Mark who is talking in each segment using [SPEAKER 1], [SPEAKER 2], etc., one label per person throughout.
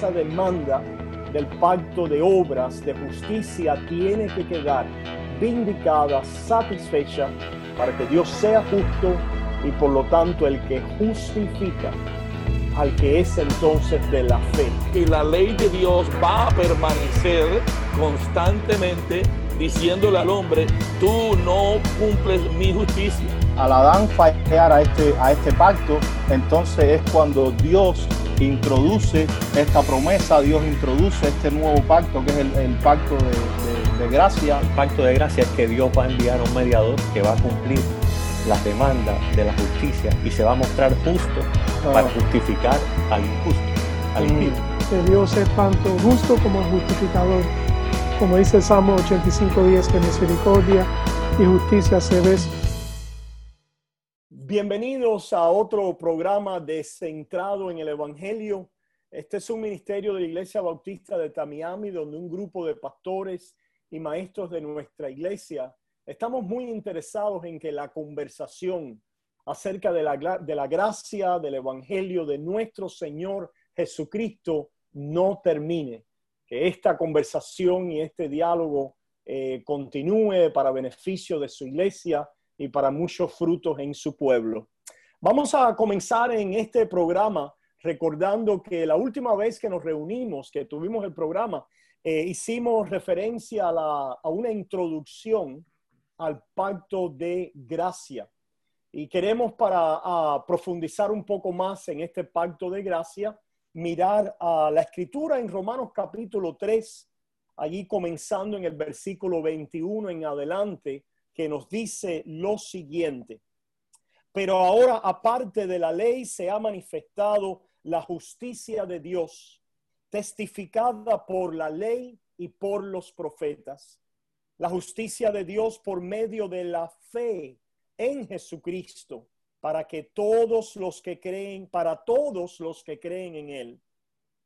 [SPEAKER 1] esa demanda del pacto de obras de justicia tiene que quedar vindicada, satisfecha, para que Dios sea justo y por lo tanto el que justifica al que es entonces de la fe.
[SPEAKER 2] Y la ley de Dios va a permanecer constantemente diciéndole al hombre, tú no cumples mi justicia.
[SPEAKER 1] Al Adán fallar a este, a este pacto, entonces es cuando Dios introduce esta promesa, Dios introduce este nuevo pacto que es el, pacto de, de, gracia.
[SPEAKER 3] El pacto de gracia es que Dios va a enviar a un mediador que va a cumplir las demandas de la justicia y se va a mostrar justo para ah. justificar al injusto, al mm. impío.
[SPEAKER 4] Que Dios es tanto justo como justificador. Como dice el Salmo 85.10, que misericordia y justicia se ves
[SPEAKER 1] Bienvenidos a otro programa de Centrado en el Evangelio. Este es un ministerio de la Iglesia Bautista de Tamiami, donde un grupo de pastores y maestros de nuestra iglesia estamos muy interesados en que la conversación acerca de la, de la gracia del Evangelio de nuestro Señor Jesucristo no termine. Que esta conversación y este diálogo eh, continúe para beneficio de su iglesia y para muchos frutos en su pueblo. Vamos a comenzar en este programa recordando que la última vez que nos reunimos, que tuvimos el programa, eh, hicimos referencia a, la, a una introducción al pacto de gracia. Y queremos para profundizar un poco más en este pacto de gracia, mirar a la escritura en Romanos capítulo 3, allí comenzando en el versículo 21 en adelante, que nos dice lo siguiente. Pero ahora, aparte de la ley, se ha manifestado la justicia de Dios, testificada por la ley y por los profetas. La justicia de Dios por medio de la fe en Jesucristo, para que todos los que creen, para todos los que creen en Él,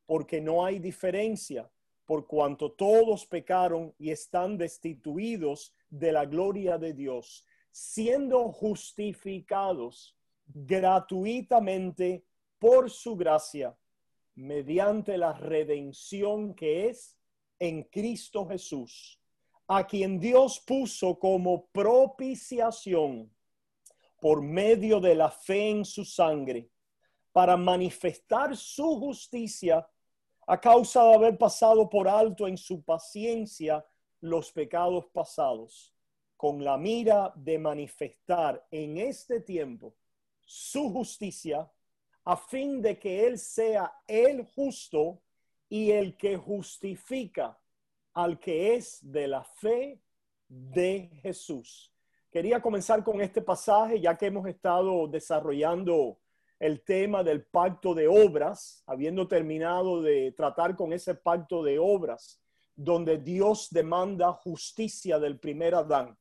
[SPEAKER 1] porque no hay diferencia, por cuanto todos pecaron y están destituidos de la gloria de Dios, siendo justificados gratuitamente por su gracia, mediante la redención que es en Cristo Jesús, a quien Dios puso como propiciación por medio de la fe en su sangre, para manifestar su justicia a causa de haber pasado por alto en su paciencia los pecados pasados, con la mira de manifestar en este tiempo su justicia, a fin de que Él sea el justo y el que justifica al que es de la fe de Jesús. Quería comenzar con este pasaje, ya que hemos estado desarrollando el tema del pacto de obras, habiendo terminado de tratar con ese pacto de obras donde Dios demanda justicia del primer Adán.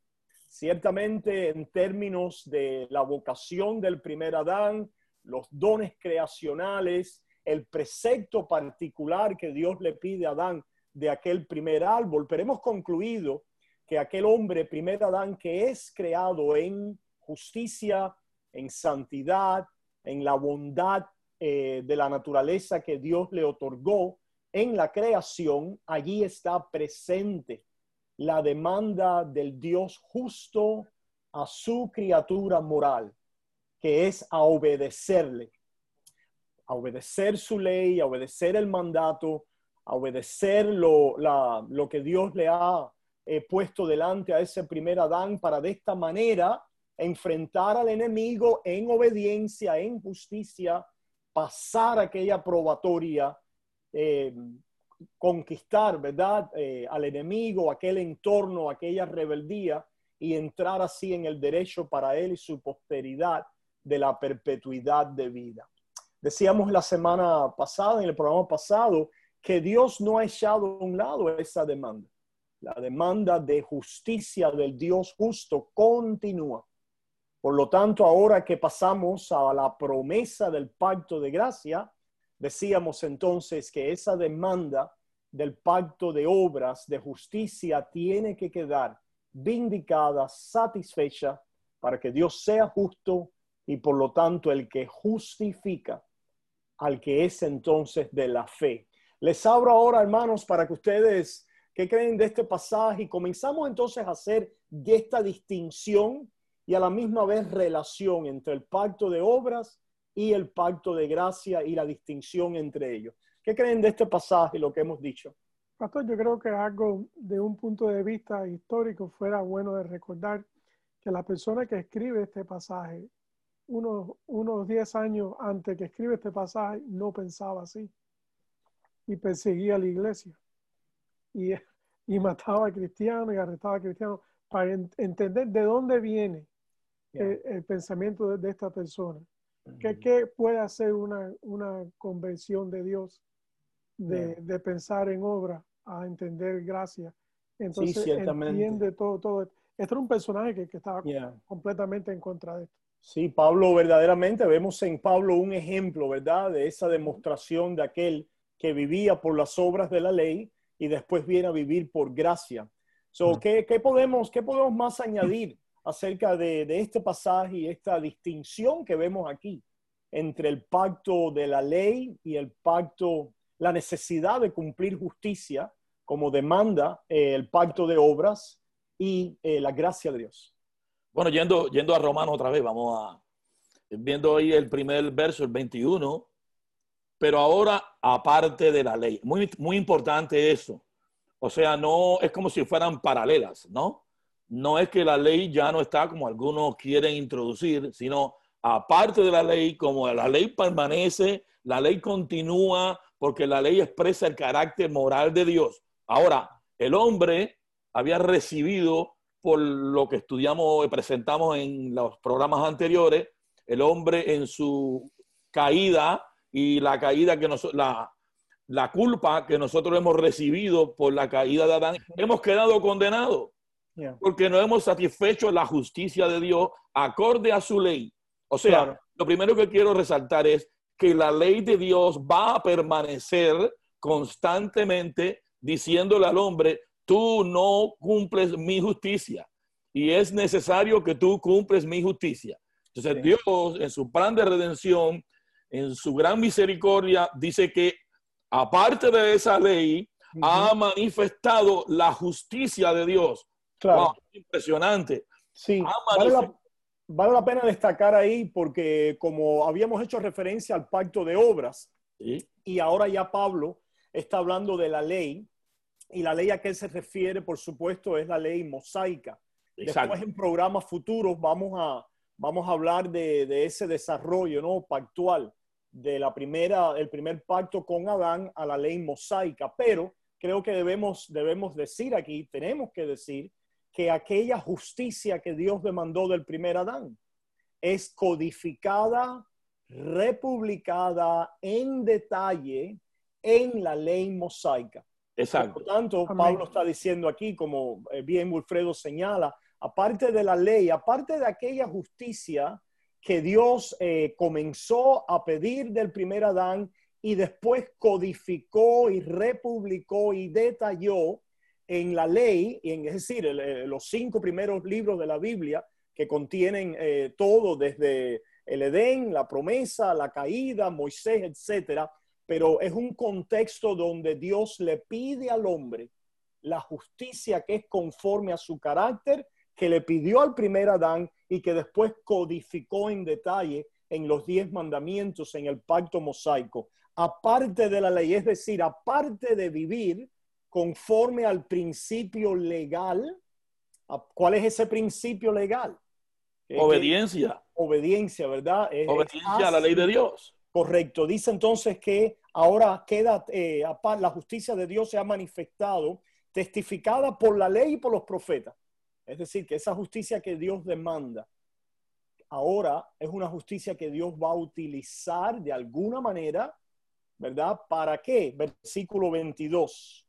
[SPEAKER 1] Ciertamente en términos de la vocación del primer Adán, los dones creacionales, el precepto particular que Dios le pide a Adán de aquel primer árbol, pero hemos concluido que aquel hombre, primer Adán, que es creado en justicia, en santidad, en la bondad eh, de la naturaleza que Dios le otorgó, en la creación, allí está presente la demanda del Dios justo a su criatura moral, que es a obedecerle, a obedecer su ley, a obedecer el mandato, a obedecer lo, lo que Dios le ha eh, puesto delante a ese primer Adán para de esta manera enfrentar al enemigo en obediencia, en justicia, pasar aquella probatoria eh, conquistar, ¿verdad? Eh, al enemigo, aquel entorno, aquella rebeldía y entrar así en el derecho para él y su posteridad de la perpetuidad de vida. Decíamos la semana pasada, en el programa pasado, que Dios no ha echado a un lado esa demanda. La demanda de justicia del Dios justo continúa. Por lo tanto, ahora que pasamos a la promesa del pacto de gracia, Decíamos entonces que esa demanda del pacto de obras de justicia tiene que quedar vindicada, satisfecha, para que Dios sea justo y por lo tanto el que justifica al que es entonces de la fe. Les abro ahora, hermanos, para que ustedes, ¿qué creen de este pasaje? Y comenzamos entonces a hacer de esta distinción y a la misma vez relación entre el pacto de obras y el pacto de gracia y la distinción entre ellos. ¿Qué creen de este pasaje y lo que hemos dicho?
[SPEAKER 4] Pastor, yo creo que algo de un punto de vista histórico fuera bueno de recordar que la persona que escribe este pasaje, unos, unos 10 años antes que escribe este pasaje, no pensaba así y perseguía a la iglesia y, y mataba a cristianos y arrestaba a cristianos para entender de dónde viene el, pensamiento de, esta persona. ¿Qué, puede hacer una, una, conversión de Dios de, de, pensar en obra a entender gracia? Entonces entiende todo, todo. Este era un personaje que, que estaba completamente en contra de esto.
[SPEAKER 1] Sí, Pablo, verdaderamente vemos en Pablo un ejemplo, ¿verdad? De esa demostración de aquel que vivía por las obras de la ley y después viene a vivir por gracia. So, ¿qué, ¿qué, podemos, ¿Qué podemos más añadir acerca de, este pasaje y esta distinción que vemos aquí entre el pacto de la ley y el pacto, la necesidad de cumplir justicia como demanda eh, el pacto de obras y eh, la gracia de Dios?
[SPEAKER 2] Bueno, yendo, yendo a Romanos otra vez, vamos a, viendo ahí el primer verso, el 21, pero ahora aparte de la ley. Muy, muy importante eso. O sea, no es como si fueran paralelas, ¿no? No es que la ley ya no está como algunos quieren introducir, sino aparte de la ley, como la ley permanece, la ley continúa porque la ley expresa el carácter moral de Dios. Ahora, el hombre había recibido, por lo que estudiamos y presentamos en los programas anteriores, el hombre en su caída y la caída que nosotros, la, la culpa que nosotros hemos recibido por la caída de Adán, hemos quedado condenados porque no hemos satisfecho la justicia de Dios acorde a su ley. O sea, lo primero que quiero resaltar es que la ley de Dios va a permanecer constantemente diciéndole al hombre, tú no cumples mi justicia y es necesario que tú cumples mi justicia. Entonces Dios en su plan de redención en su gran misericordia, dice que aparte de esa ley, ha manifestado la justicia de Dios.
[SPEAKER 1] Claro.
[SPEAKER 2] impresionante.
[SPEAKER 1] Sí, vale la, pena destacar ahí porque como habíamos hecho referencia al pacto de obras, y ahora ya Pablo está hablando de la ley, y la ley a que él se refiere, por supuesto, es la ley mosaica. Después en programas futuros vamos a, vamos a hablar de, de ese desarrollo ¿no? pactual de la primera, el primer pacto con Adán a la ley mosaica, pero creo que debemos, debemos decir aquí, tenemos que decir que aquella justicia que Dios demandó del primer Adán es codificada, republicada en detalle en la ley mosaica.
[SPEAKER 2] Exacto.
[SPEAKER 1] Por lo tanto, Pablo está diciendo aquí, como eh, bien Wilfredo señala, aparte de la ley, aparte de aquella justicia que Dios eh, comenzó a pedir del primer Adán y después codificó y republicó y detalló en la ley, y en, es decir, eh, los cinco primeros libros de la Biblia que contienen eh, todo desde el Edén, la promesa, la caída, Moisés, etcétera, pero es un contexto donde Dios le pide al hombre la justicia que es conforme a su carácter, que le pidió al primer Adán y que después codificó en detalle en los diez mandamientos, en el pacto mosaico. Aparte de la ley, es decir, aparte de vivir conforme al principio legal, ¿cuál es ese principio legal?
[SPEAKER 2] Obediencia.
[SPEAKER 1] Obediencia, ¿verdad?
[SPEAKER 2] Obediencia a la ley de Dios.
[SPEAKER 1] Correcto. Dice entonces que ahora queda, eh, la justicia de Dios se ha manifestado, testificada por la ley y por los profetas. Es decir, que esa justicia que Dios demanda ahora es una justicia que Dios va a utilizar de alguna manera, ¿verdad? ¿Para qué? Versículo 22.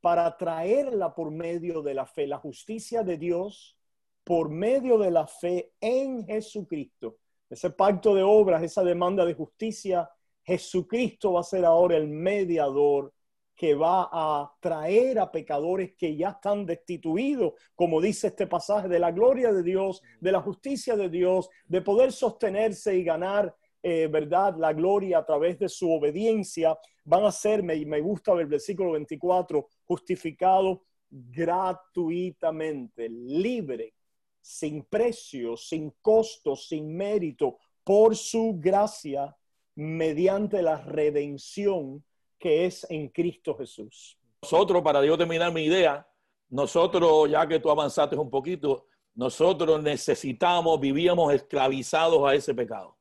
[SPEAKER 1] Para traerla por medio de la fe, la justicia de Dios por medio de la fe en Jesucristo. Ese pacto de obras, esa demanda de justicia, Jesucristo va a ser ahora el mediador que va a traer a pecadores que ya están destituidos, como dice este pasaje, de la gloria de Dios, de la justicia de Dios, de poder sostenerse y ganar eh, ¿verdad? La gloria a través de su obediencia, van a ser, me, me gusta el versículo 24, justificados gratuitamente, libre, sin precio, sin costo, sin mérito, por su gracia, mediante la redención que es en Cristo Jesús.
[SPEAKER 2] Nosotros, para yo terminar mi idea, nosotros, ya que tú avanzaste un poquito, nosotros necesitamos, vivíamos esclavizados a ese pecado.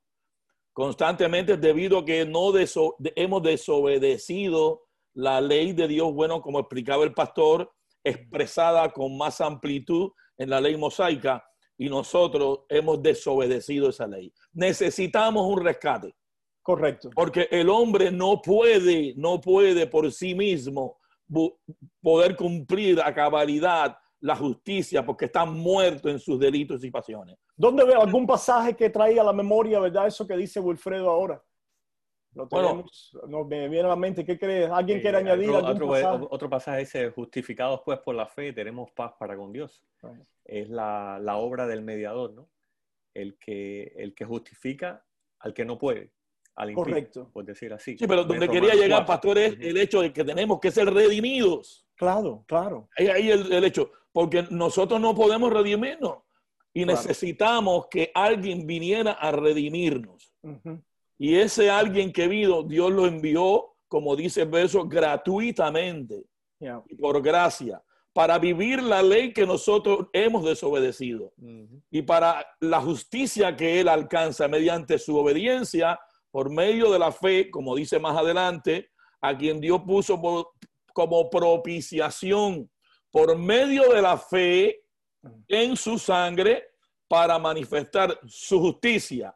[SPEAKER 2] Constantemente debido a que no hemos desobedecido la ley de Dios, bueno, como explicaba el pastor, expresada con más amplitud en la ley mosaica, y nosotros hemos desobedecido esa ley. Necesitamos un rescate.
[SPEAKER 1] Correcto.
[SPEAKER 2] Porque el hombre no puede, no puede por sí mismo poder cumplir a cabalidad la justicia porque está muerto en sus delitos y pasiones.
[SPEAKER 1] ¿Dónde veo algún pasaje que traiga a la memoria, verdad, eso que dice Wilfredo ahora? Lo tenemos, bueno, me viene a la mente, ¿qué crees? ¿Alguien quiere añadir
[SPEAKER 3] otro, algún pasaje? Otro pasaje dice, justificados pues por la fe, tenemos paz para con Dios. Es la, la, obra del mediador, ¿no? El que, el que justifica al que no puede. Al
[SPEAKER 1] Correcto.
[SPEAKER 3] por decir así.
[SPEAKER 2] Sí, pero donde quería llegar, pastor, es el hecho de que tenemos que ser redimidos.
[SPEAKER 1] Claro, claro.
[SPEAKER 2] Ahí, ahí el, el hecho porque nosotros no podemos redimirnos y necesitamos que alguien viniera a redimirnos. Y ese alguien que vino, Dios lo envió, como dice el verso, gratuitamente y por gracia, para vivir la ley que nosotros hemos desobedecido y para la justicia que Él alcanza mediante su obediencia por medio de la fe, como dice más adelante, a quien Dios puso como propiciación por medio de la fe en su sangre para manifestar su justicia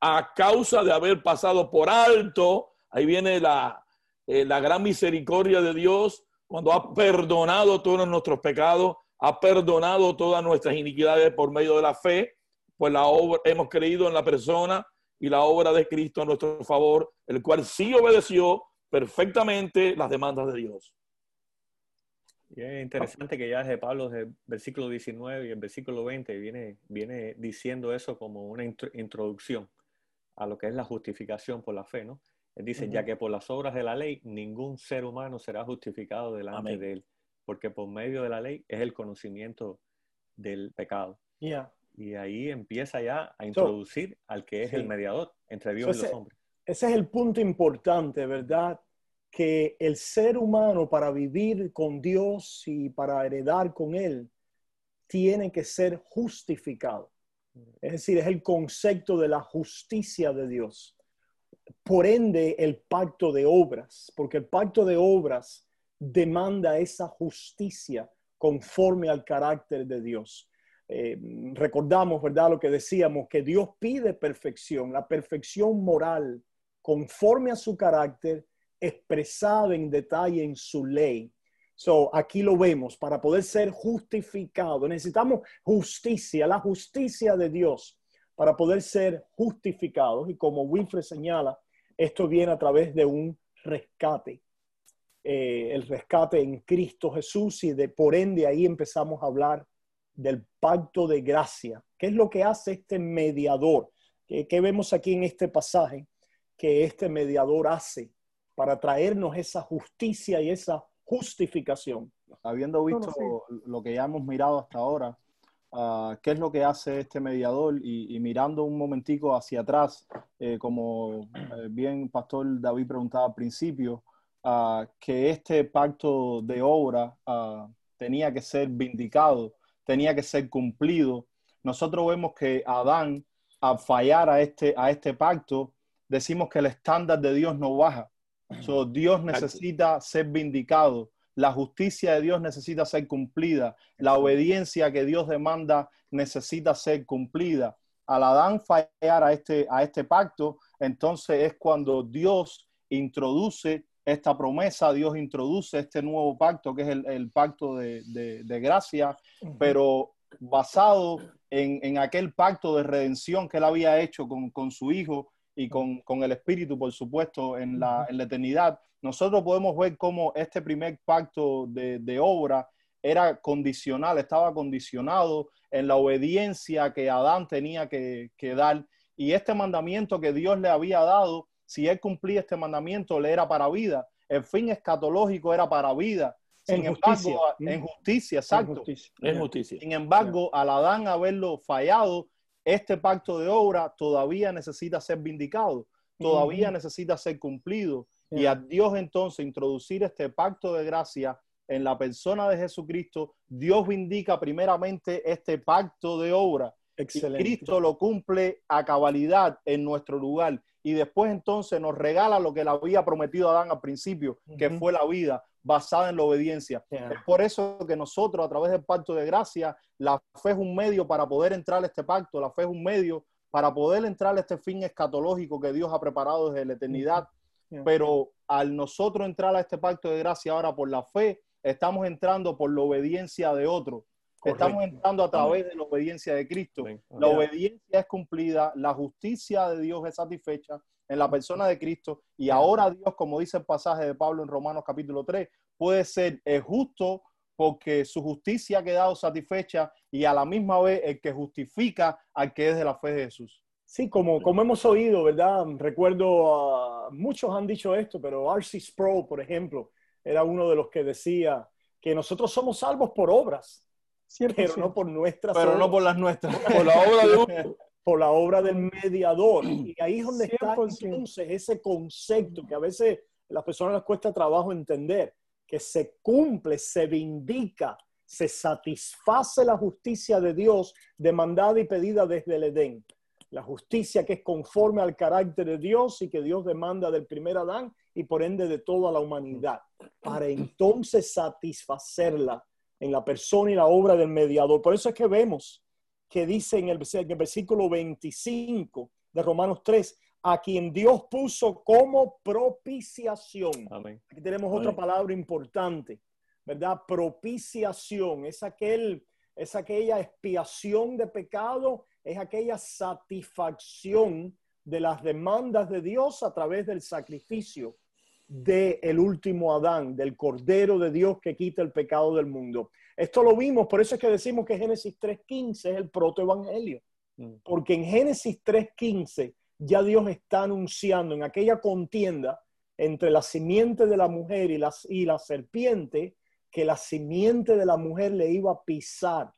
[SPEAKER 2] a causa de haber pasado por alto. Ahí viene la, eh, la gran misericordia de Dios cuando ha perdonado todos nuestros pecados, ha perdonado todas nuestras iniquidades por medio de la fe, pues la obra, hemos creído en la persona y la obra de Cristo a nuestro favor, el cual sí obedeció perfectamente las demandas de Dios.
[SPEAKER 3] Y es interesante que ya desde Pablo, desde el versículo 19 y el versículo 20, viene, viene diciendo eso como una introducción a lo que es la justificación por la fe, ¿no? Él dice, ya que por las obras de la ley ningún ser humano será justificado delante de él, porque por medio de la ley es el conocimiento del pecado. Y ahí empieza ya a introducir al que es el mediador entre Dios y los hombres.
[SPEAKER 1] Ese es el punto importante, ¿verdad? Que el ser humano para vivir con Dios y para heredar con Él tiene que ser justificado. Es decir, es el concepto de la justicia de Dios. Por ende, el pacto de obras, porque el pacto de obras demanda esa justicia conforme al carácter de Dios. Eh, recordamos, ¿verdad? Lo que decíamos, que Dios pide perfección, la perfección moral conforme a su carácter expresado en detalle en su ley. So, aquí lo vemos, para poder ser justificado, necesitamos justicia, la justicia de Dios, para poder ser justificados. Y como Wilfred señala, esto viene a través de un rescate, eh, el rescate en Cristo Jesús y de por ende ahí empezamos a hablar del pacto de gracia. ¿Qué es lo que hace este mediador? ¿Qué, vemos aquí en este pasaje? Que este mediador hace para traernos esa justicia y esa justificación.
[SPEAKER 5] Habiendo visto lo que ya hemos mirado hasta ahora, uh, ¿qué es lo que hace este mediador? Y, mirando un momentico hacia atrás, eh, como eh, bien Pastor David preguntaba al principio, uh, que este pacto de obra uh, tenía que ser vindicado, tenía que ser cumplido. Nosotros vemos que Adán, al fallar a este, a este pacto, decimos que el estándar de Dios no baja. So, Dios necesita ser vindicado. La justicia de Dios necesita ser cumplida. La obediencia que Dios demanda necesita ser cumplida. Al Adán fallar a este, a este pacto, entonces es cuando Dios introduce esta promesa, Dios introduce este nuevo pacto, que es el, pacto de, gracia, pero basado en, aquel pacto de redención que él había hecho con, con su Hijo y con, el Espíritu, por supuesto, en la, en la, eternidad, nosotros podemos ver cómo este primer pacto de, obra era condicional, estaba condicionado en la obediencia que Adán tenía que, dar y este mandamiento que Dios le había dado, si él cumplía este mandamiento, le era para vida. El fin escatológico era para vida. Sin
[SPEAKER 1] En
[SPEAKER 5] embargo,
[SPEAKER 1] justicia.
[SPEAKER 5] en justicia, exacto.
[SPEAKER 1] En justicia.
[SPEAKER 5] Sin embargo, al Adán haberlo fallado, este pacto de obra todavía necesita ser vindicado, todavía necesita ser cumplido. Y a Dios entonces introducir este pacto de gracia en la persona de Jesucristo, Dios vindica primeramente este pacto de obra. Y
[SPEAKER 1] Excelente.
[SPEAKER 5] Cristo lo cumple a cabalidad en nuestro lugar. Y después entonces nos regala lo que le había prometido Adán al principio, que fue la vida basada en la obediencia.
[SPEAKER 1] Yeah.
[SPEAKER 5] Es por eso que nosotros, a través del pacto de gracia, la fe es un medio para poder entrar a este pacto, la fe es un medio para poder entrar a este fin escatológico que Dios ha preparado desde la eternidad.
[SPEAKER 1] Yeah.
[SPEAKER 5] Pero al nosotros entrar a este pacto de gracia ahora por la fe, estamos entrando por la obediencia de otro. Estamos
[SPEAKER 1] Correcto.
[SPEAKER 5] entrando a través de la obediencia de Cristo.
[SPEAKER 3] Amén.
[SPEAKER 5] La
[SPEAKER 1] Yeah.
[SPEAKER 5] obediencia es cumplida, la justicia de Dios es satisfecha en la persona de Cristo y ahora Dios, como dice el pasaje de Pablo en Romanos capítulo 3, puede ser el justo porque su justicia ha quedado satisfecha y a la misma vez el que justifica al que es de la fe de Jesús.
[SPEAKER 1] Sí, como, como hemos oído, ¿verdad? Recuerdo, ah, muchos han dicho esto, pero R.C. Sproul, por ejemplo, era uno de los que decía que nosotros somos salvos por obras,
[SPEAKER 4] 100%.
[SPEAKER 1] pero no por nuestras
[SPEAKER 5] Pero no por las nuestras.
[SPEAKER 2] Por la obra de
[SPEAKER 1] por la obra del mediador. Y ahí es donde está
[SPEAKER 4] 100%.
[SPEAKER 1] entonces ese concepto que a veces a las personas les cuesta trabajo entender, que se cumple, se vindica, se satisface la justicia de Dios demandada y pedida desde el Edén. La justicia que es conforme al carácter de Dios y que Dios demanda del primer Adán y por ende de toda la humanidad, para entonces satisfacerla en la persona y la obra del mediador. Por eso es que vemos que dice en el, en el versículo 25 de Romanos 3, a quien Dios puso como propiciación.
[SPEAKER 3] Amén.
[SPEAKER 1] Aquí tenemos otra
[SPEAKER 2] Amén.
[SPEAKER 1] palabra importante, ¿verdad? Propiciación, es, aquel, es aquella expiación de pecado, es aquella satisfacción de las demandas de Dios a través del sacrificio del el último Adán, del Cordero de Dios que quita el pecado del mundo. Esto lo vimos, por eso es que decimos que Génesis 3.15 es el protoevangelio,
[SPEAKER 3] Mm.
[SPEAKER 1] porque en Génesis 3.15 ya Dios está anunciando en aquella contienda entre la simiente de la mujer y, las, y la serpiente, que la simiente de la mujer le iba a pisar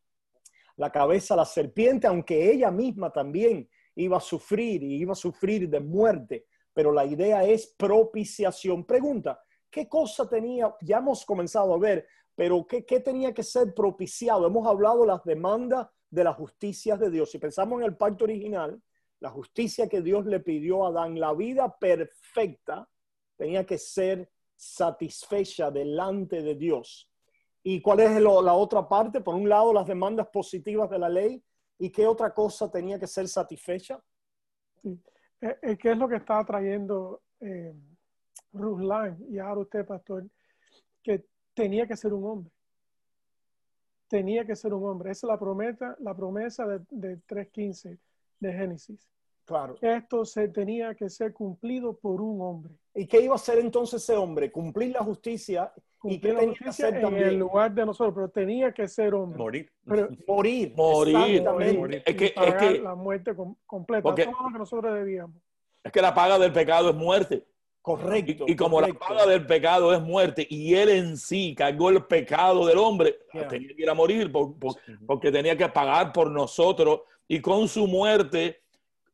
[SPEAKER 1] la cabeza a la serpiente, aunque ella misma también iba a sufrir y iba a sufrir de muerte. Pero la idea es propiciación. Pregunta, ¿qué cosa tenía? Ya hemos comenzado a ver, pero ¿qué, tenía que ser propiciado? Hemos hablado de las demandas de la justicia de Dios. Si pensamos en el pacto original, la justicia que Dios le pidió a Adán, la vida perfecta, tenía que ser satisfecha delante de Dios. ¿Y cuál es la otra parte? Por un lado, las demandas positivas de la ley. ¿Y qué otra cosa tenía que ser satisfecha?
[SPEAKER 4] Eh, eh, ¿Qué es lo que está trayendo eh, Ruslan y ahora usted, pastor? Que tenía que ser un hombre. Tenía que ser un hombre. Esa es la promesa, la promesa de, de 3.15 de Génesis.
[SPEAKER 1] Claro.
[SPEAKER 4] Esto se tenía que ser cumplido por un hombre.
[SPEAKER 1] ¿Y qué iba a hacer entonces ese hombre? Cumplir la justicia ¿Y qué
[SPEAKER 4] Cumplir la
[SPEAKER 1] tenía que
[SPEAKER 4] justicia en
[SPEAKER 1] también?
[SPEAKER 4] el lugar de nosotros, pero tenía que ser hombre.
[SPEAKER 3] Morir.
[SPEAKER 4] Pero,
[SPEAKER 1] morir.
[SPEAKER 2] Morir. Es que, es que,
[SPEAKER 4] la muerte com- completa,
[SPEAKER 2] Porque-
[SPEAKER 4] todo lo que nosotros debíamos.
[SPEAKER 2] es que la paga del pecado es muerte.
[SPEAKER 1] Correcto.
[SPEAKER 2] Y, y como
[SPEAKER 1] correcto.
[SPEAKER 2] la paga del pecado es muerte y él en sí cargó el pecado del hombre,
[SPEAKER 1] Yeah.
[SPEAKER 2] tenía que ir a morir por- por- porque tenía que pagar por nosotros y con su muerte,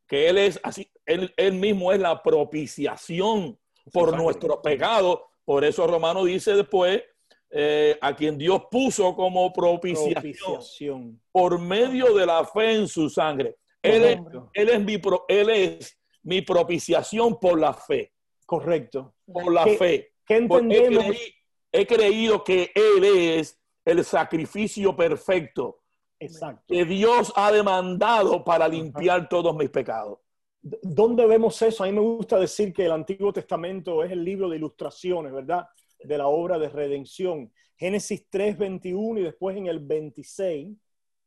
[SPEAKER 2] que él es así, él, él mismo es la propiciación por nuestros pecados. Por eso Romano dice después, eh, a quien Dios puso como propiciación
[SPEAKER 1] propiciación.
[SPEAKER 2] por medio de la fe en su sangre. Él es,
[SPEAKER 4] Hombre.
[SPEAKER 2] él es mi, pro- él es mi propiciación por la fe,
[SPEAKER 1] Correcto.
[SPEAKER 2] por la
[SPEAKER 1] ¿Qué-
[SPEAKER 2] fe.
[SPEAKER 1] ¿Qué
[SPEAKER 2] Porque he,
[SPEAKER 1] entendemos?
[SPEAKER 2] creí- he creído que Él es el sacrificio perfecto
[SPEAKER 1] Exacto.
[SPEAKER 2] que Dios ha demandado para limpiar todos mis pecados.
[SPEAKER 1] ¿Dónde vemos eso? A mí me gusta decir que el Antiguo Testamento es el libro de ilustraciones, ¿verdad? De la obra de redención. Génesis 3, 21 y después en el 26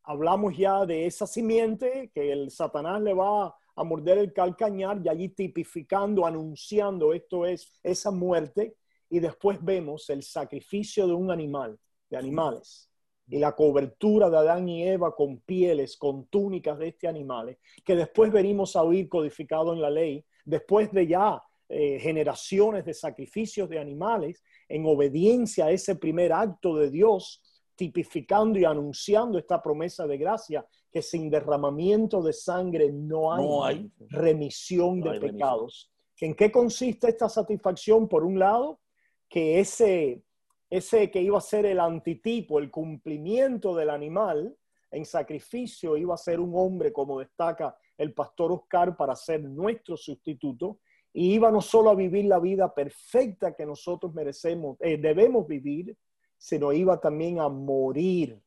[SPEAKER 1] hablamos ya de esa simiente que el Satanás le va a morder el calcañar y allí tipificando, anunciando esto es esa muerte. Y después vemos el sacrificio de un animal, de animales. Y la cobertura de Adán y Eva con pieles, con túnicas de este animales, que después venimos a oír codificado en la ley, después de ya eh, generaciones de sacrificios de animales, en obediencia a ese primer acto de Dios, tipificando y anunciando esta promesa de gracia, que sin derramamiento de sangre no hay,
[SPEAKER 2] No hay.
[SPEAKER 1] remisión
[SPEAKER 2] No
[SPEAKER 1] de
[SPEAKER 2] hay remisión.
[SPEAKER 1] pecados. ¿En qué consiste esta satisfacción? Por un lado, que ese, ese que iba a ser el antitipo, el cumplimiento del animal en sacrificio, iba a ser un hombre, como destaca el pastor Oscar, para ser nuestro sustituto, y iba no solo a vivir la vida perfecta que nosotros merecemos, eh, debemos vivir, sino iba también a morir,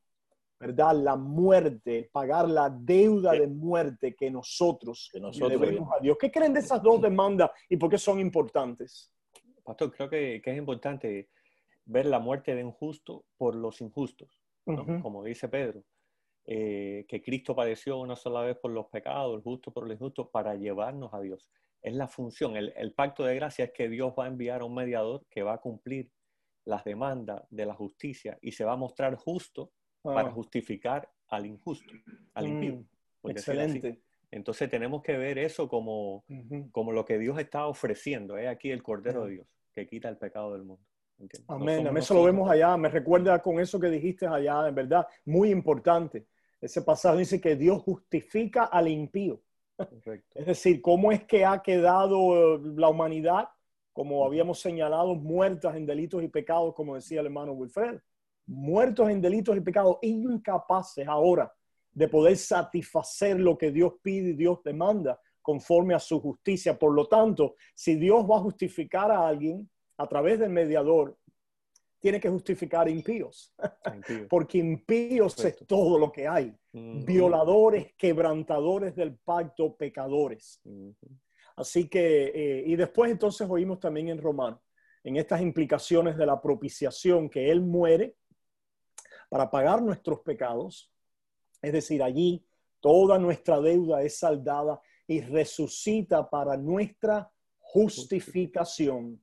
[SPEAKER 1] ¿verdad? La muerte, pagar la deuda de muerte que nosotros,
[SPEAKER 2] Que nosotros
[SPEAKER 1] debemos a Dios. ¿Qué creen de esas dos demandas y por qué son importantes?
[SPEAKER 3] Pastor, creo que, que es importante ver la muerte de un justo por los injustos, como dice Pedro, eh, que Cristo padeció una sola vez por los pecados, el justo por los injustos, para llevarnos a Dios. Es la función, el, el pacto de gracia es que Dios va a enviar a un mediador que va a cumplir las demandas de la justicia y se va a mostrar justo para justificar al injusto, al impío.
[SPEAKER 1] mm,
[SPEAKER 3] así.
[SPEAKER 1] excelente.
[SPEAKER 3] Entonces tenemos que ver eso como, como lo que Dios está ofreciendo. Es aquí el Cordero de Dios que quita el pecado del mundo. ¿Entiendes? No
[SPEAKER 1] Amén. Eso lo vemos allá. Me recuerda con eso que dijiste allá, en verdad, muy importante. Ese pasaje dice que Dios justifica al impío. Es decir, cómo es que ha quedado eh, la humanidad, como habíamos señalado, muertas en delitos y pecados, como decía el hermano Wilfred, muertos en delitos y pecados, incapaces ahora de poder satisfacer lo que Dios pide y Dios demanda conforme a su justicia. Por lo tanto, si Dios va a justificar a alguien a través del mediador, tiene que justificar impíos,
[SPEAKER 3] Impío.
[SPEAKER 1] porque impíos es todo lo que hay.
[SPEAKER 3] Ujú.
[SPEAKER 1] Violadores, quebrantadores del pacto, pecadores. Así que, eh, y después entonces oímos también en Romano, en estas implicaciones de la propiciación, que Él muere para pagar nuestros pecados. Es decir, allí toda nuestra deuda es saldada y resucita para nuestra justificación.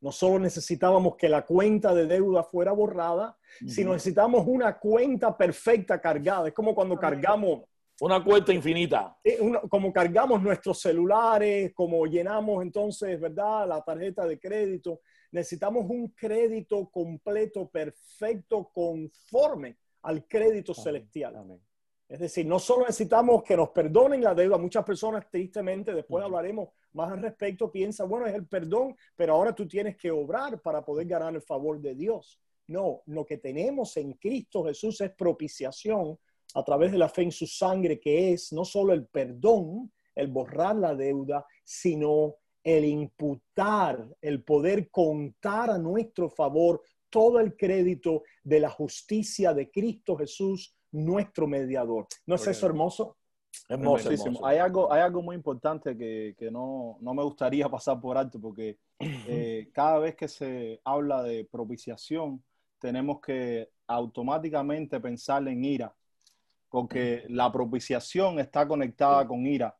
[SPEAKER 1] No solo necesitábamos que la cuenta de deuda fuera borrada, sino necesitamos una cuenta perfecta cargada. Es como cuando cargamos
[SPEAKER 2] Una cuenta infinita.
[SPEAKER 1] eh, una- como cargamos nuestros celulares, como llenamos entonces, ¿verdad? La tarjeta de crédito. Necesitamos un crédito completo, perfecto, conforme al crédito
[SPEAKER 3] Amén.
[SPEAKER 1] celestial.
[SPEAKER 3] Amén.
[SPEAKER 1] Es decir, no solo necesitamos que nos perdonen la deuda, muchas personas tristemente, después hablaremos más al respecto, piensan, bueno, es el perdón, pero ahora tú tienes que obrar para poder ganar el favor de Dios. No, lo que tenemos en Cristo Jesús es propiciación a través de la fe en su sangre, que es no solo el perdón, el borrar la deuda, sino el imputar, el poder contar a nuestro favor todo el crédito de la justicia de Cristo Jesús, nuestro mediador. ¿No es eso hermoso?
[SPEAKER 2] Hermoso,
[SPEAKER 5] Hermosísimo.
[SPEAKER 2] hermoso.
[SPEAKER 5] Hay algo, hay algo muy importante que, que no, no me gustaría pasar por alto porque eh, cada vez que se habla de propiciación tenemos que automáticamente pensar en ira porque la propiciación está conectada con ira.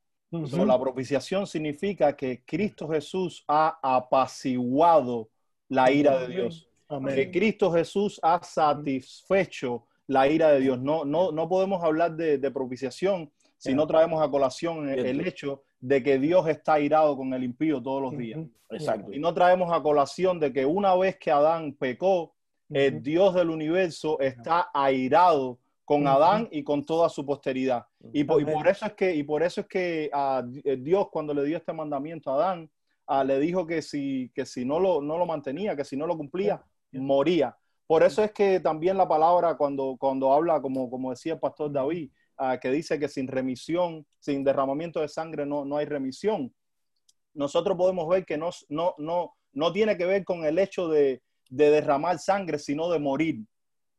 [SPEAKER 5] So, la propiciación significa que Cristo Jesús ha apaciguado la ira de Dios. que
[SPEAKER 1] Amén.
[SPEAKER 5] Cristo Jesús ha satisfecho la ira de Dios. No, no, no podemos hablar de, de propiciación si no traemos a colación el, hecho de que Dios está irado con el impío todos los días.
[SPEAKER 2] Exacto.
[SPEAKER 5] Y no traemos a colación de que una vez que Adán pecó, el. Dios del universo está airado con. Adán y con toda su posteridad. Y por, y
[SPEAKER 1] Amén.
[SPEAKER 5] por eso es que, y por eso es que ah, Dios cuando le dio este mandamiento a Adán, ah, le dijo que si, que si no, lo, no lo mantenía, que si no lo cumplía, moría. Por eso es que también la palabra cuando, cuando habla, como, como decía el pastor David, ah, que dice que sin remisión, sin derramamiento de sangre no, no hay remisión. Nosotros podemos ver que no, no, no, no tiene que ver con el hecho de, de derramar sangre, sino de morir.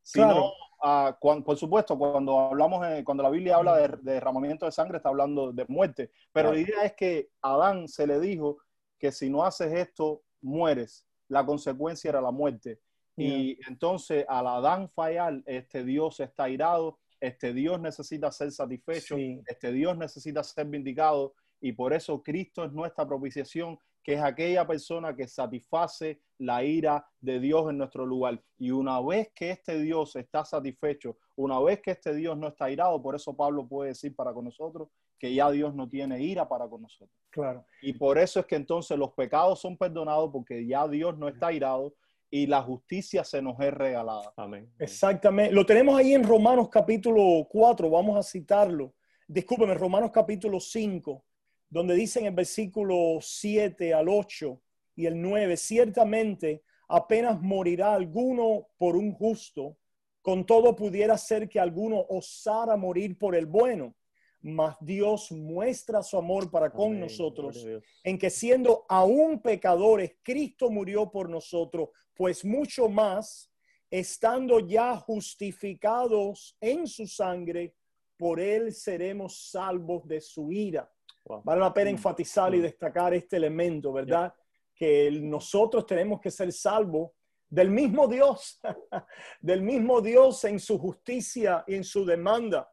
[SPEAKER 5] Sino,
[SPEAKER 1] Claro.
[SPEAKER 5] ah, por supuesto, cuando hablamos, eh, cuando la Biblia habla de, de derramamiento de sangre, está hablando de muerte. Pero la idea es que a Adán se le dijo que si no haces esto, mueres. La consecuencia era la muerte. Y entonces al Adán fallar, este Dios está airado, este Dios necesita ser satisfecho,
[SPEAKER 1] Sí.
[SPEAKER 5] este Dios necesita ser vindicado y por eso Cristo es nuestra propiciación que es aquella persona que satisface la ira de Dios en nuestro lugar. Y una vez que este Dios está satisfecho, una vez que este Dios no está irado, por eso Pablo puede decir para con nosotros que ya Dios no tiene ira para con nosotros.
[SPEAKER 1] Claro.
[SPEAKER 5] Y por eso es que entonces los pecados son perdonados porque ya Dios no está irado y la justicia se nos es regalada.
[SPEAKER 3] Amén.
[SPEAKER 1] Exactamente. Lo tenemos ahí en Romanos capítulo 4, vamos a citarlo. Discúlpeme, Romanos capítulo 5, donde dice en el versículo 7 al 8 y el 9, ciertamente apenas morirá alguno por un justo, con todo pudiera ser que alguno osara morir por el bueno, mas Dios muestra su amor para con
[SPEAKER 3] Amén.
[SPEAKER 1] nosotros en que siendo aún pecadores, Cristo murió por nosotros, pues mucho más, estando ya justificados en su sangre, por él seremos salvos de su ira.
[SPEAKER 3] Wow.
[SPEAKER 1] Vale la pena
[SPEAKER 5] Mm,
[SPEAKER 1] enfatizar y
[SPEAKER 5] mm.
[SPEAKER 1] destacar este elemento, ¿verdad? Que nosotros tenemos que ser salvos del mismo Dios, del mismo Dios en su justicia y en su demanda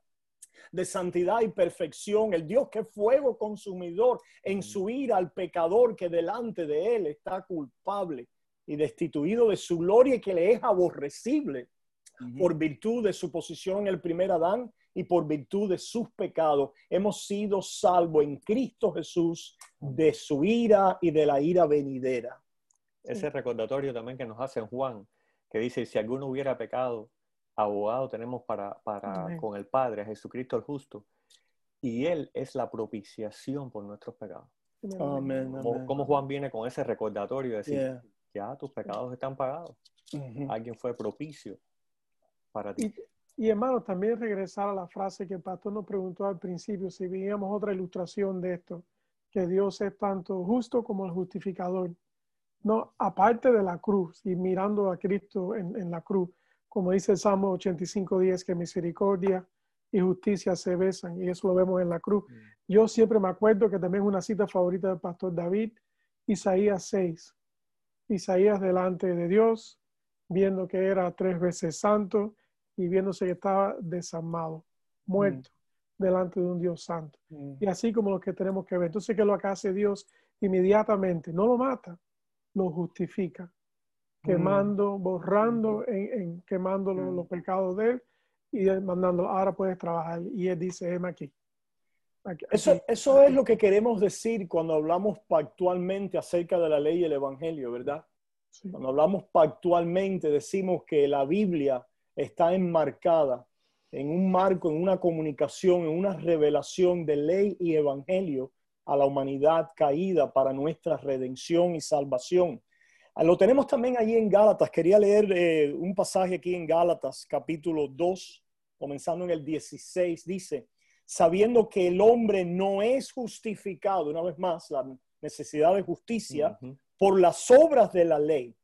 [SPEAKER 1] de santidad y perfección, el Dios que es fuego consumidor en su ira al pecador que delante de él está culpable y destituido de su gloria y que le es aborrecible por virtud de su posición en el primer Adán y por virtud de sus pecados. Hemos sido salvos en Cristo Jesús de su ira y de la ira venidera.
[SPEAKER 3] Ese recordatorio también que nos hace Juan, que dice, si alguno hubiera pecado, abogado tenemos para, para
[SPEAKER 4] Amén.
[SPEAKER 3] con el Padre, a Jesucristo el justo, y Él es la propiciación por nuestros pecados.
[SPEAKER 1] Amén.
[SPEAKER 3] Como, como Juan viene con ese recordatorio de decir,
[SPEAKER 1] Yeah.
[SPEAKER 3] ya tus pecados están pagados,
[SPEAKER 1] Ujú.
[SPEAKER 3] alguien fue propicio para ti.
[SPEAKER 4] Y hermanos, también regresar a la frase que el pastor nos preguntó al principio, si veíamos otra ilustración de esto, que Dios es tanto justo como el justificador. No, aparte de la cruz y mirando a Cristo en, en la cruz, como dice el Salmo 85, 10, que misericordia y justicia se besan, y eso lo vemos en la cruz. Yo siempre me acuerdo que también es una cita favorita del pastor David, Isaías 6. Isaías delante de Dios, viendo que era tres veces santo y viéndose que estaba desarmado, muerto delante de un Dios santo.
[SPEAKER 1] Mm.
[SPEAKER 4] Y así como lo que tenemos que ver. Entonces, ¿qué es lo que hace Dios inmediatamente? No lo mata, lo justifica, quemando, borrando, en, en- quemando lo-
[SPEAKER 1] Mm.
[SPEAKER 4] los pecados de él y mandándolo, ahora puedes trabajar. Y él dice, heme aquí. Aquí-
[SPEAKER 1] Eso, eso es lo que queremos decir cuando hablamos pactualmente acerca de la ley y el Evangelio, ¿verdad?
[SPEAKER 4] Sí.
[SPEAKER 1] Cuando hablamos pactualmente, decimos que la Biblia está enmarcada en un marco, en una comunicación, en una revelación de ley y evangelio a la humanidad caída para nuestra redención y salvación. Ah, Lo tenemos también ahí en Gálatas. Quería leer eh, un pasaje aquí en Gálatas, capítulo 2, comenzando en el 16. Dice, sabiendo que el hombre no es justificado, una vez más, la necesidad de justicia, por las obras de la ley.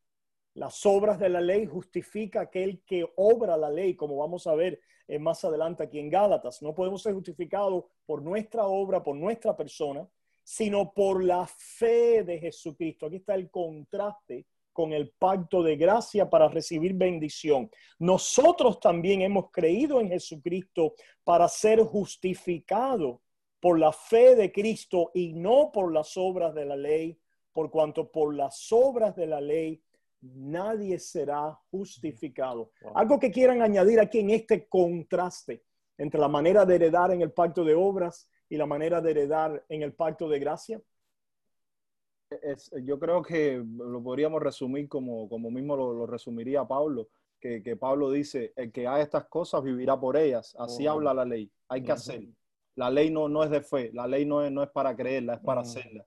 [SPEAKER 1] Las obras de la ley justifica aquel que obra la ley, como vamos a ver eh, más adelante aquí en Gálatas. No podemos ser justificados por nuestra obra, por nuestra persona, sino por la fe de Jesucristo. Aquí está el contraste con el pacto de gracia para recibir bendición. Nosotros también hemos creído en Jesucristo para ser justificados por la fe de Cristo y no por las obras de la ley, por cuanto por las obras de la ley nadie será justificado.
[SPEAKER 3] Wow.
[SPEAKER 1] Algo que quieran añadir aquí en este contraste entre la manera de heredar en el pacto de obras y la manera de heredar en el pacto de gracia.
[SPEAKER 5] Es- yo creo que lo podríamos resumir como, como mismo lo, lo resumiría Pablo, que, que Pablo dice, el que haga estas cosas vivirá por ellas, así
[SPEAKER 3] Oh.
[SPEAKER 5] habla la ley, hay que hacer. La ley no, no es de fe, la ley no es, no es para creerla, es para hacerla.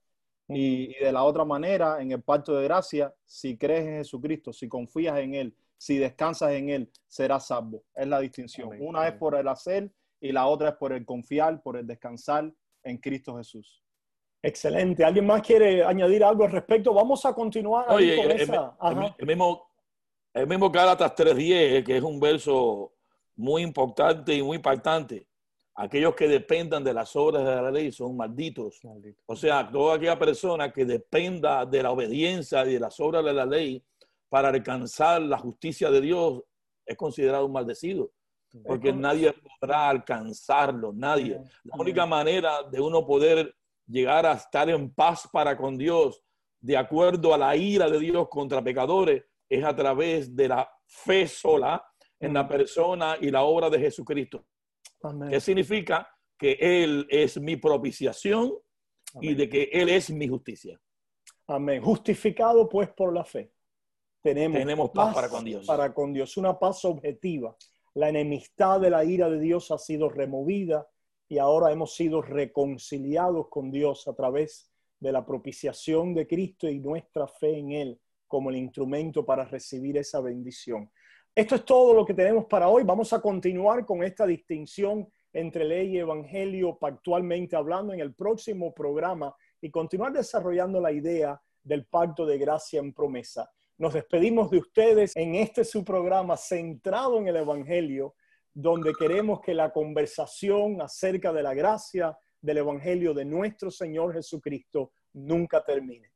[SPEAKER 5] Y, y de la otra manera, en el pacto de gracia, si crees en Jesucristo, si confías en Él, si descansas en Él, serás salvo. Es la distinción.
[SPEAKER 3] Amén,
[SPEAKER 5] Una es
[SPEAKER 3] amén.
[SPEAKER 5] por el hacer y la otra es por el confiar, por el descansar en Cristo Jesús.
[SPEAKER 1] Excelente. ¿Alguien más quiere añadir algo al respecto? Vamos a continuar ahí
[SPEAKER 2] Oye,
[SPEAKER 1] con
[SPEAKER 2] el,
[SPEAKER 1] esa.
[SPEAKER 2] el- el mismo, el mismo Gálatas 3.10, que es un verso muy importante y muy impactante. Aquellos que dependan de las obras de la ley son malditos.
[SPEAKER 3] Maldito.
[SPEAKER 2] O sea, toda aquella persona que dependa de la obediencia y de las obras de la ley para alcanzar la justicia de Dios es considerado un maldecido, porque nadie podrá alcanzarlo, nadie. La única manera de uno poder llegar a estar en paz para con Dios de acuerdo a la ira de Dios contra pecadores es a través de la fe sola en la persona y la obra de Jesucristo.
[SPEAKER 1] Amén.
[SPEAKER 2] ¿Qué significa? Que Él es mi propiciación y
[SPEAKER 1] Amén.
[SPEAKER 2] de que Él es mi justicia.
[SPEAKER 1] Amén. Justificado pues por la fe. Tenemos,
[SPEAKER 2] Tenemos paz para con Dios.
[SPEAKER 1] Para con Dios, una paz objetiva. La enemistad de la ira de Dios ha sido removida y ahora hemos sido reconciliados con Dios a través de la propiciación de Cristo y nuestra fe en Él como el instrumento para recibir esa bendición. Esto es todo lo que tenemos para hoy. Vamos a continuar con esta distinción entre ley y evangelio pactualmente hablando en el próximo programa y continuar desarrollando la idea del pacto de gracia en promesa. Nos despedimos de ustedes en este su programa centrado en el evangelio, donde queremos que la conversación acerca de la gracia del evangelio de nuestro Señor Jesucristo nunca termine.